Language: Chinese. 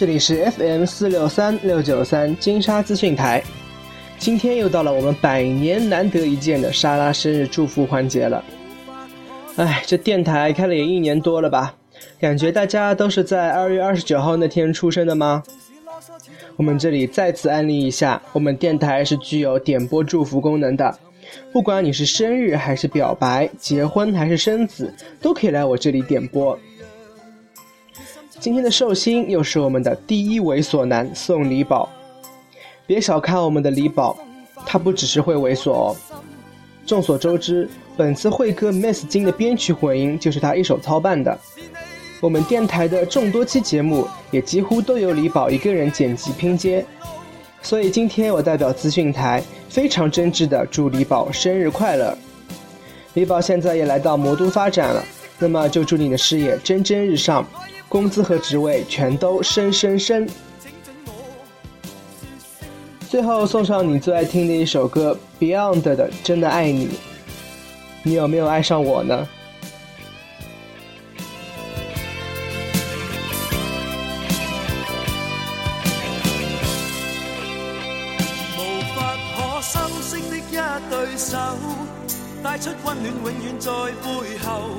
这里是 FM 四六三六九三金沙资讯台。今天又到了我们百年难得一见的莎拉生日祝福环节了。哎，这电台开了也一年多了吧？感觉大家都是在二月二十九号那天出生的吗？我们这里再次安利一下，我们电台是具有点播祝福功能的。不管你是生日还是表白、结婚还是生子，都可以来我这里点播。今天的寿星又是我们的第一猥琐男宋礼宝。别小看我们的李宝，他不只是会猥琐哦。众所周知，本次会歌《Miss 金》的编曲混音就是他一手操办的。我们电台的众多期节目也几乎都由李宝一个人剪辑拼接。所以今天我代表资讯台非常真挚的祝李宝生日快乐。李宝现在也来到魔都发展了，那么就祝你的事业蒸蒸日上，工资和职位全都升升升。最后送上你最爱听的一首歌 Beyond 的《真的爱你》，你有没有爱上我呢？无法可修饰的一对手带出温暖，永远在背后。